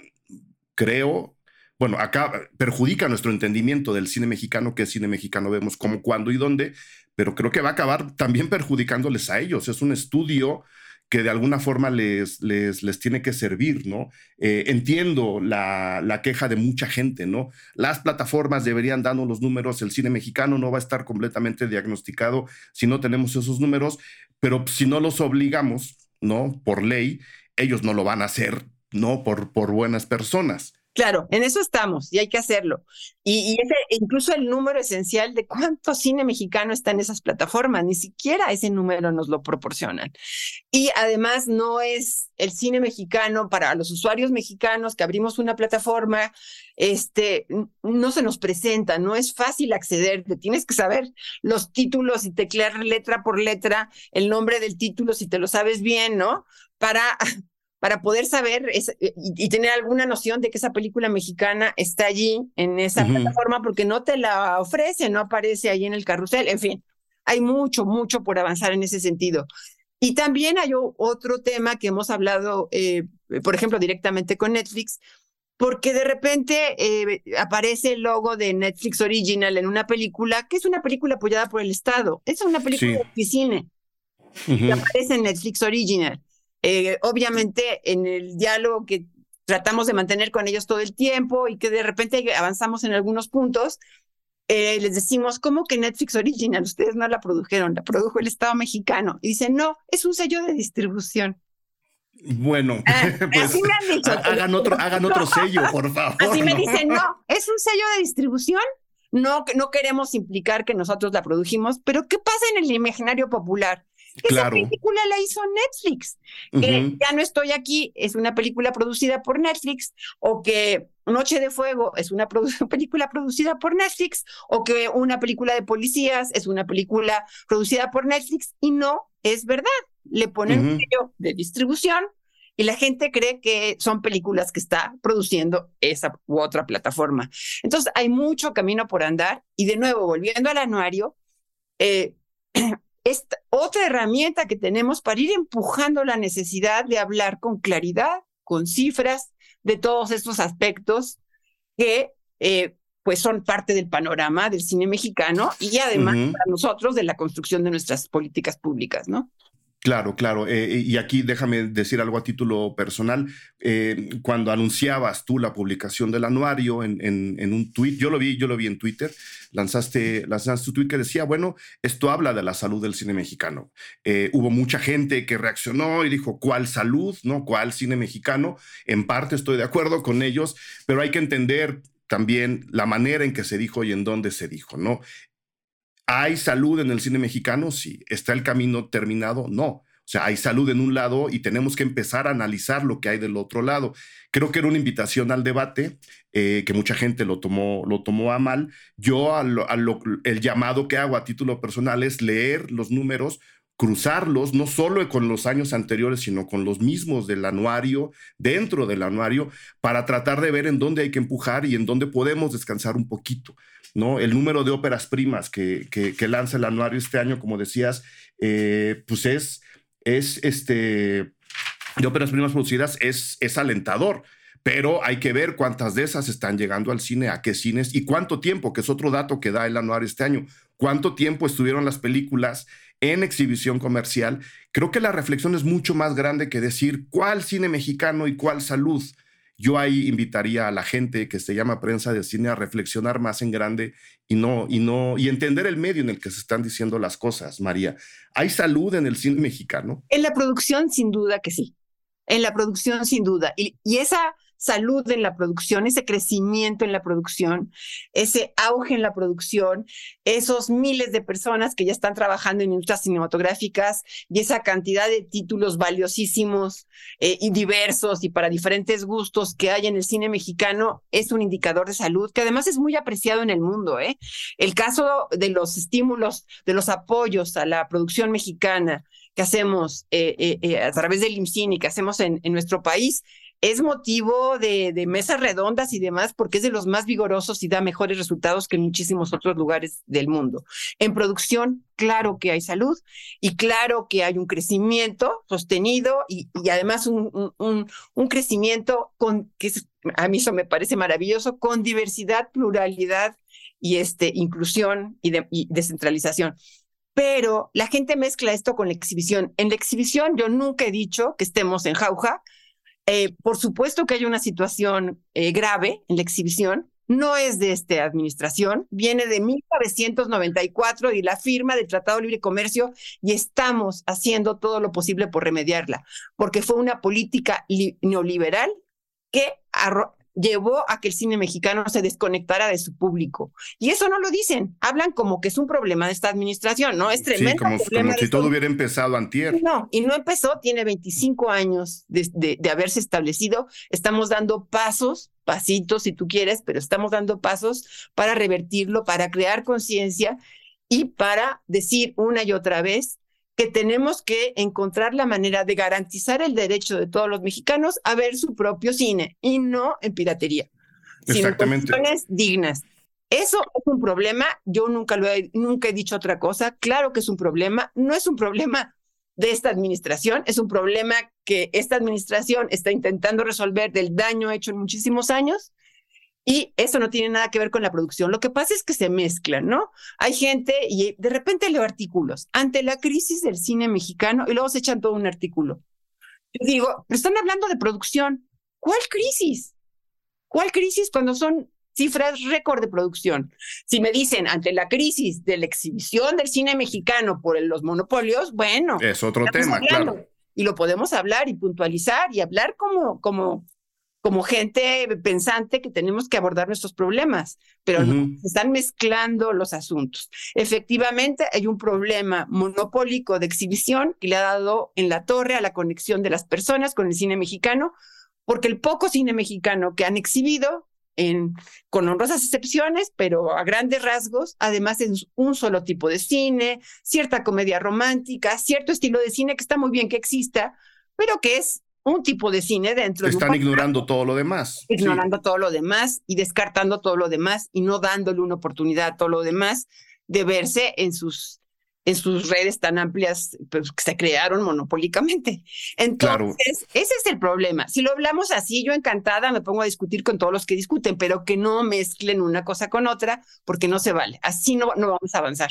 creo, bueno, acá perjudica nuestro entendimiento del cine mexicano, qué cine mexicano vemos, cómo, cuándo y dónde, pero creo que va a acabar también perjudicándoles a ellos. Es un estudio que de alguna forma les, les, les tiene que servir, ¿no? Eh, entiendo la, la, queja de mucha gente, ¿no? Las plataformas deberían darnos los números, el cine mexicano no va a estar completamente diagnosticado si no tenemos esos números, pero si no los obligamos, ¿no? Por ley, ellos no lo van a hacer, ¿no? Por, por buenas personas. Claro, en eso estamos y hay que hacerlo. Y, incluso el número esencial de cuánto cine mexicano está en esas plataformas, ni siquiera ese número nos lo proporcionan. Y además no es el cine mexicano para los usuarios mexicanos que abrimos una plataforma, este, no se nos presenta, no es fácil acceder, te tienes que saber los títulos y teclear letra por letra el nombre del título si te lo sabes bien, ¿no? Para para poder saber eh, y, tener alguna noción de que esa película mexicana está allí en esa plataforma porque no te la ofrece, no aparece ahí en el carrusel, en fin, hay mucho, mucho por avanzar en ese sentido. Y también hay otro tema que hemos hablado, eh, por ejemplo, directamente con Netflix, porque de repente eh, aparece el logo de Netflix Original en una película que es una película apoyada por el Estado, es una película de cine, que aparece en Netflix Original. Eh, obviamente en el diálogo que tratamos de mantener con ellos todo el tiempo y que de repente avanzamos en algunos puntos, eh, les decimos, ¿cómo que Netflix Original? Ustedes no la produjeron, la produjo el Estado mexicano. Y dicen, no, es un sello de distribución. Bueno, ah, pues, hagan, otro, hagan otro sello, por favor. Así me dicen, no, es un sello de distribución. No, no queremos implicar que nosotros la produjimos, pero ¿qué pasa en el imaginario popular? Esa película la hizo Netflix. Que ya no estoy aquí, es una película producida por Netflix, o que Noche de Fuego es una película producida por Netflix, o que una película de policías es una película producida por Netflix, y no es verdad. Le ponen un sello de distribución y la gente cree que son películas que está produciendo esa u otra plataforma. Entonces, hay mucho camino por andar. Y de nuevo, volviendo al anuario, eh, es otra herramienta que tenemos para ir empujando la necesidad de hablar con claridad, con cifras, de todos estos aspectos que eh, pues son parte del panorama del cine mexicano y además para nosotros de la construcción de nuestras políticas públicas, ¿no? Claro, claro. Eh, y aquí déjame decir algo a título personal. Eh, cuando anunciabas tú la publicación del anuario en, un tuit, yo lo vi, yo lo vi en Twitter, lanzaste, lanzaste tu tweet que decía, bueno, esto habla de la salud del cine mexicano. Eh, hubo mucha gente que reaccionó y dijo, ¿cuál salud? ¿No? ¿Cuál cine mexicano? En parte estoy de acuerdo con ellos, pero hay que entender también la manera en que se dijo y en dónde se dijo, ¿no? ¿Hay salud en el cine mexicano? Sí. ¿Está el camino terminado? No. O sea, hay salud en un lado y tenemos que empezar a analizar lo que hay del otro lado. Creo que era una invitación al debate eh, que mucha gente lo tomó, lo tomó a mal. Yo el llamado que hago a título personal es leer los números, cruzarlos, no solo con los años anteriores, sino con los mismos del anuario, dentro del anuario, para tratar de ver en dónde hay que empujar y en dónde podemos descansar un poquito. ¿No? El número de óperas primas que, que, lanza el anuario este año, como decías, eh, pues es, es este, de óperas primas producidas, es, es alentador. Pero hay que ver cuántas de esas están llegando al cine, a qué cines y cuánto tiempo, que es otro dato que da el anuario este año, cuánto tiempo estuvieron las películas en exhibición comercial. Creo que la reflexión es mucho más grande que decir cuál cine mexicano y cuál salud. Yo ahí invitaría a la gente que se llama prensa de cine a reflexionar más en grande y no y no y entender el medio en el que se están diciendo las cosas, María. ¿Hay salud en el cine mexicano? En la producción sin duda que sí. En la producción sin duda. Y, y esa salud en la producción, ese crecimiento en la producción, ese auge en la producción, esos miles de personas que ya están trabajando en industrias cinematográficas y esa cantidad de títulos valiosísimos eh, y diversos y para diferentes gustos que hay en el cine mexicano es un indicador de salud que además es muy apreciado en el mundo. ¿eh? El caso de los estímulos, de los apoyos a la producción mexicana que hacemos eh, a través del IMCINI, que hacemos en nuestro país, es motivo de, mesas redondas y demás porque es de los más vigorosos y da mejores resultados que en muchísimos otros lugares del mundo. En producción, claro que hay salud y claro que hay un crecimiento sostenido y, además un, un, crecimiento con, que a mí eso me parece maravilloso, con diversidad, pluralidad y este, inclusión y, y descentralización pero la gente mezcla esto con la exhibición. En la exhibición yo nunca he dicho que estemos en jauja, eh, por supuesto que hay una situación eh, grave en la exhibición, no es de esta administración, viene de 1994 y la firma del Tratado de Libre Comercio y estamos haciendo todo lo posible por remediarla, porque fue una política neoliberal que llevó a que el cine mexicano se desconectara de su público. Y eso no lo dicen, hablan como que es un problema de esta administración, ¿no? Es tremendo. Sí, como, si todo hubiera empezado antier. No, y no empezó, tiene 25 años de, de haberse establecido, estamos dando pasos, pasitos si tú quieres, pero estamos dando pasos para revertirlo, para crear conciencia y para decir una y otra vez que tenemos que encontrar la manera de garantizar el derecho de todos los mexicanos a ver su propio cine y no en piratería. Exactamente. Sino dignas. Eso es un problema. Yo nunca lo he, nunca he dicho otra cosa. Claro que es un problema. No es un problema de esta administración, es un problema que esta administración está intentando resolver del daño hecho en muchísimos años y eso no tiene nada que ver con la producción. Lo que pasa es que se mezclan, ¿no? Hay gente y de repente leo artículos ante la crisis del cine mexicano y luego se echan todo un artículo. Yo digo, pero están hablando de producción. ¿Cuál crisis? ¿Cuál crisis cuando son cifras récord de producción? Si me dicen ante la crisis de la exhibición del cine mexicano por los monopolios, bueno. Es otro tema, claro. Y lo podemos hablar y puntualizar y hablar como, como como gente pensante que tenemos que abordar nuestros problemas, pero no, se están mezclando los asuntos. Efectivamente, hay un problema monopólico de exhibición que le ha dado en la torre a la conexión de las personas con el cine mexicano, porque el poco cine mexicano que han exhibido, en, con honrosas excepciones, pero a grandes rasgos, además es un solo tipo de cine, cierta comedia romántica, cierto estilo de cine que está muy bien que exista, pero que es un tipo de cine dentro Están ignorando todo lo demás. Ignorando todo lo demás y descartando todo lo demás y no dándole una oportunidad a todo lo demás de verse en sus, en sus redes tan amplias pues, que se crearon monopólicamente. Entonces, ese es el problema. Si lo hablamos así, yo encantada me pongo a discutir con todos los que discuten, pero que no mezclen una cosa con otra porque no se vale. Así no, no vamos a avanzar.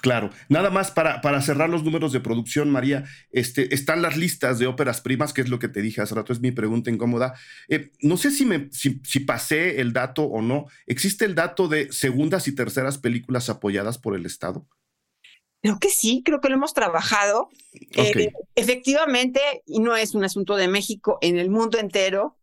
Claro, nada más para, para cerrar los números de producción, María, este, están las listas de óperas primas, que es lo que te dije hace rato, es mi pregunta incómoda. Eh, no sé si, me, si, si, pasé el dato o no. ¿Existe el dato de segundas y terceras películas apoyadas por el Estado? Creo que sí, creo que lo hemos trabajado. Eh, efectivamente, y no es un asunto de México, en el mundo entero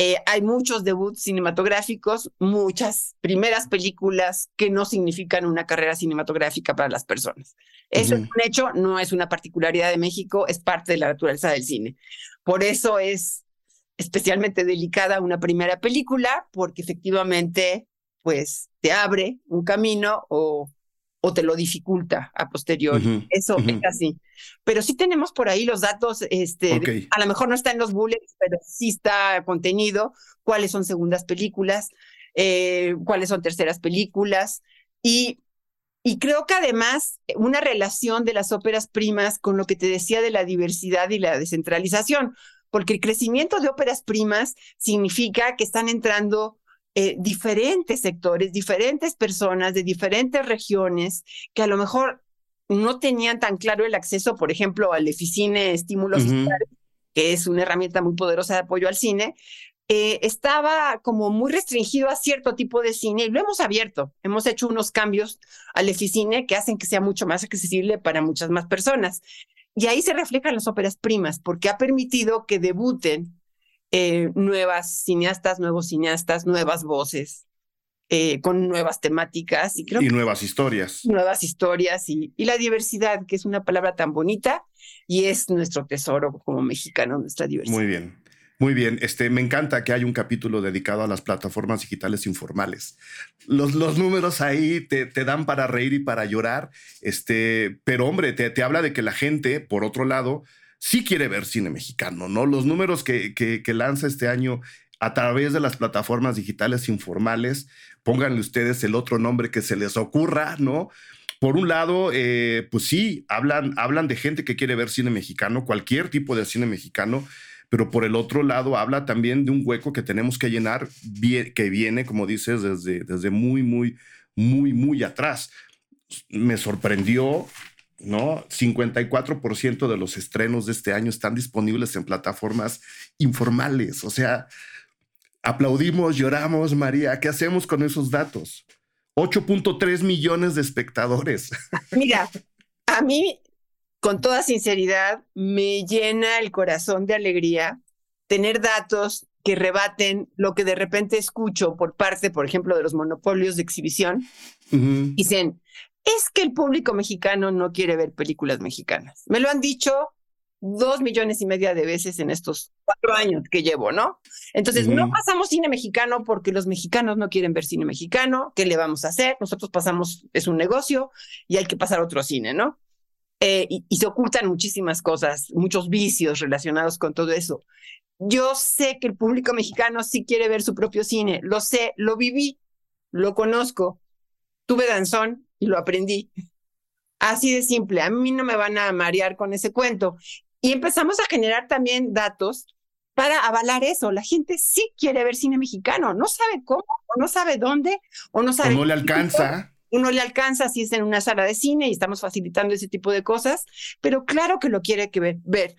eh, hay muchos debuts cinematográficos, muchas primeras películas que no significan una carrera cinematográfica para las personas. Eso es un hecho, no es una particularidad de México, es parte de la naturaleza del cine. Por eso es especialmente delicada una primera película, porque efectivamente, pues, te abre un camino o o te lo dificulta a posteriori. Eso es así. Pero sí tenemos por ahí los datos, este, a lo mejor no está en los bullets, pero sí está contenido cuáles son segundas películas, eh, cuáles son terceras películas. Y, y creo que además una relación de las óperas primas con lo que te decía de la diversidad y la descentralización, porque el crecimiento de óperas primas significa que están entrando eh, diferentes sectores, diferentes personas de diferentes regiones que a lo mejor no tenían tan claro el acceso, por ejemplo, al Eficine Estímulos que es una herramienta muy poderosa de apoyo al cine, eh, estaba como muy restringido a cierto tipo de cine y lo hemos abierto. Hemos hecho unos cambios al Eficine que hacen que sea mucho más accesible para muchas más personas. Y ahí se reflejan las óperas primas, porque ha permitido que debuten eh, nuevas cineastas, nuevos cineastas, nuevas voces, eh, con nuevas temáticas. Y, creo y nuevas historias. Nuevas historias y, y, la diversidad, que es una palabra tan bonita y es nuestro tesoro como mexicano, nuestra diversidad. Muy bien. Muy bien, este, me encanta que haya un capítulo dedicado a las plataformas digitales informales. Los, los números ahí te, te, dan para reír y para llorar, este, pero hombre, te, te habla de que la gente, por otro lado, sí quiere ver cine mexicano, ¿no? Los números que, que, lanza este año a través de las plataformas digitales informales, pónganle ustedes el otro nombre que se les ocurra, ¿no? Por un lado, eh, pues sí, hablan, hablan de gente que quiere ver cine mexicano, cualquier tipo de cine mexicano, pero por el otro lado habla también de un hueco que tenemos que llenar, que viene, como dices, desde, desde muy, muy, muy, muy atrás. Me sorprendió ¿no? 54% de los estrenos de este año están disponibles en plataformas informales. O sea, aplaudimos, lloramos, María. ¿Qué hacemos con esos datos? 8.3 millones de espectadores. Mira, a mí, con toda sinceridad, me llena el corazón de alegría tener datos que rebaten lo que de repente escucho por parte, por ejemplo, de los monopolios de exhibición. Dicen, es que el público mexicano no quiere ver películas mexicanas. Me lo han dicho dos millones y media de veces en estos cuatro años que llevo, ¿no? Entonces, no pasamos cine mexicano porque los mexicanos no quieren ver cine mexicano. ¿Qué le vamos a hacer? Nosotros pasamos, es un negocio y hay que pasar otro cine, ¿no? Eh, y, se ocultan muchísimas cosas, muchos vicios relacionados con todo eso. Yo sé que el público mexicano sí quiere ver su propio cine, lo sé, lo viví, lo conozco, tuve danzón y lo aprendí. Así de simple, a mí no me van a marear con ese cuento. Y empezamos a generar también datos para avalar eso. La gente sí quiere ver cine mexicano, no sabe cómo, o no sabe dónde, o no sabe. O no le alcanza. Uno le alcanza si es en una sala de cine y estamos facilitando ese tipo de cosas, pero claro que lo quiere que ver.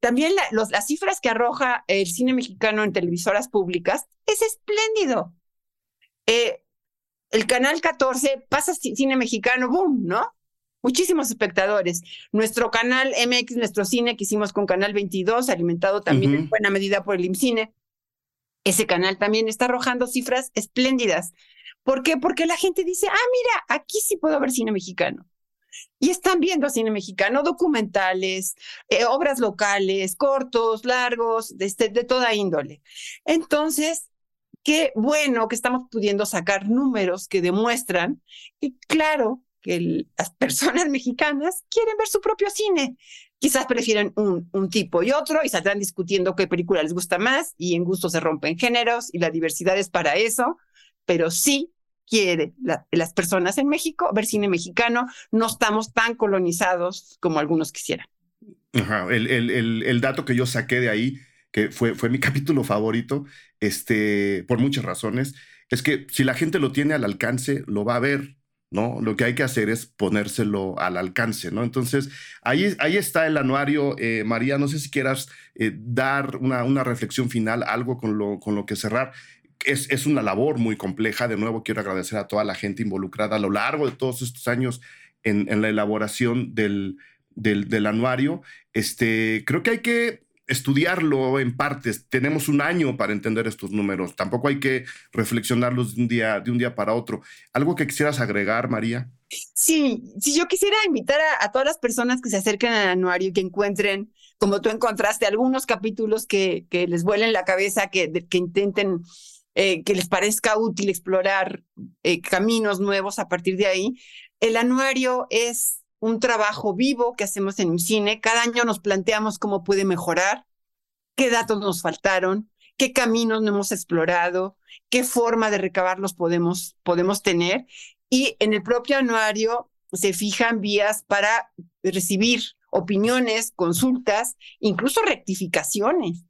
También las cifras que arroja el cine mexicano en televisoras públicas es espléndido. Eh, el canal 14 pasa cine mexicano, boom, ¿no? muchísimos espectadores. Nuestro canal MX, nuestro cine que hicimos con Canal 22, alimentado también en buena medida por el IMCINE, ese canal también está arrojando cifras espléndidas. ¿Por qué? Porque la gente dice, ah, mira, aquí sí puedo ver cine mexicano. Y están viendo cine mexicano, documentales, eh, obras locales, cortos, largos, de, este, de toda índole. Entonces, qué bueno que estamos pudiendo sacar números que demuestran que, claro, que las personas mexicanas quieren ver su propio cine. Quizás prefieren un, tipo y otro y saldrán discutiendo qué película les gusta más y en gusto se rompen géneros y la diversidad es para eso, pero sí quiere las personas en México ver cine mexicano. No estamos tan colonizados como algunos quisieran. El, el, el, dato que yo saqué de ahí, que fue, fue mi capítulo favorito, este, por muchas razones, es que si la gente lo tiene al alcance, lo va a ver. ¿no? Lo que hay que hacer es ponérselo al alcance, ¿no? Entonces, ahí, ahí está el anuario. Eh, María, no sé si quieras eh, dar una, una, reflexión final, algo con lo, con lo que cerrar. Es, es, una labor muy compleja. De nuevo, quiero agradecer a toda la gente involucrada a lo largo de todos estos años en, en la elaboración del, del, del, anuario. Este, creo que hay que estudiarlo en partes. Tenemos un año para entender estos números. Tampoco hay que reflexionarlos de un día, de un día para otro. ¿Algo que quisieras agregar, María? Sí, sí, yo quisiera invitar a, todas las personas que se acerquen al anuario y que encuentren, como tú encontraste, algunos capítulos que, que les vuelen la cabeza, que, que intenten, eh, que les parezca útil explorar eh, caminos nuevos a partir de ahí. El anuario es un trabajo vivo que hacemos en un cine. Cada año nos planteamos cómo puede mejorar, qué datos nos faltaron, qué caminos no hemos explorado, qué forma de recabarlos podemos, podemos tener. Y en el propio anuario se fijan vías para recibir opiniones, consultas, incluso rectificaciones.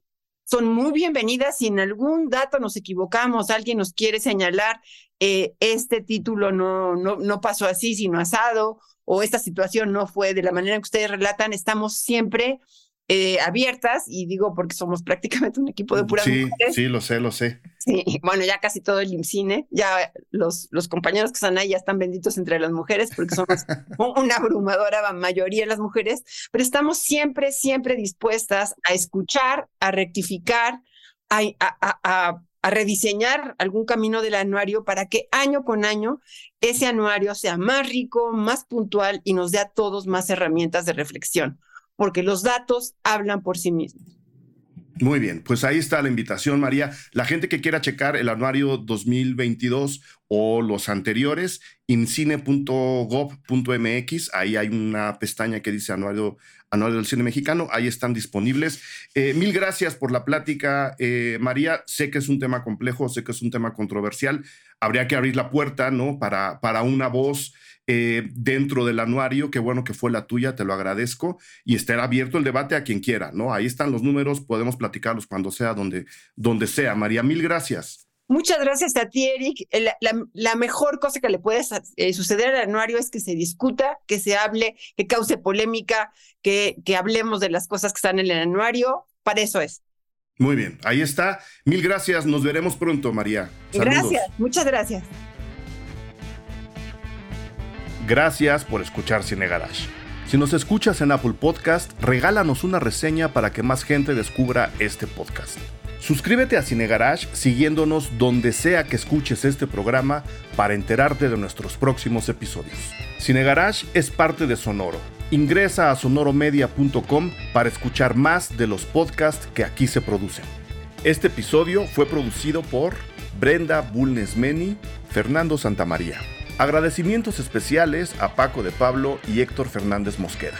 Son muy bienvenidas si en algún dato nos equivocamos, alguien nos quiere señalar, eh, este título no, no, no pasó así, sino asado, o esta situación no fue de la manera que ustedes relatan, estamos siempre eh, abiertas, y digo porque somos prácticamente un equipo de puras sí, mujeres. Sí, lo sé, lo sé. Sí, bueno, ya casi todo el IMCINE, ya los, los compañeros que están ahí ya están benditos entre las mujeres, porque somos una abrumadora mayoría de las mujeres, pero estamos siempre, siempre dispuestas a escuchar, a rectificar, a, a, a a rediseñar algún camino del anuario para que año con año ese anuario sea más rico, más puntual y nos dé a todos más herramientas de reflexión, porque los datos hablan por sí mismos. Muy bien, pues ahí está la invitación, María. La gente que quiera checar el anuario 2022 o los anteriores, incine.gov.mx, ahí hay una pestaña que dice anuario, anuario del cine mexicano, ahí están disponibles. Eh, mil gracias por la plática, eh, María. Sé que es un tema complejo, sé que es un tema controversial. Habría que abrir la puerta, ¿no? Para, para una voz eh, dentro del anuario. Qué bueno que fue la tuya, te lo agradezco. Y estará abierto el debate a quien quiera, ¿no? Ahí están los números, podemos platicarlos cuando sea, donde, donde sea. María, mil gracias. Muchas gracias a ti, Eric. La, mejor cosa que le puede eh, suceder al anuario es que se discuta, que se hable, que cause polémica, que, que hablemos de las cosas que están en el anuario. Para eso es. Muy bien, ahí está. Mil gracias. Nos veremos pronto, María. Gracias, muchas gracias. Gracias por escuchar Cine Garage. Si nos escuchas en Apple Podcast, regálanos una reseña para que más gente descubra este podcast. Suscríbete a Cine Garage siguiéndonos donde sea que escuches este programa para enterarte de nuestros próximos episodios. Cine Garage es parte de Sonoro. Ingresa a sonoromedia.com para escuchar más de los podcasts que aquí se producen. Este episodio fue producido por Brenda Bulnesmeni, Fernando Santamaría. Agradecimientos especiales a Paco de Pablo y Héctor Fernández Mosqueda.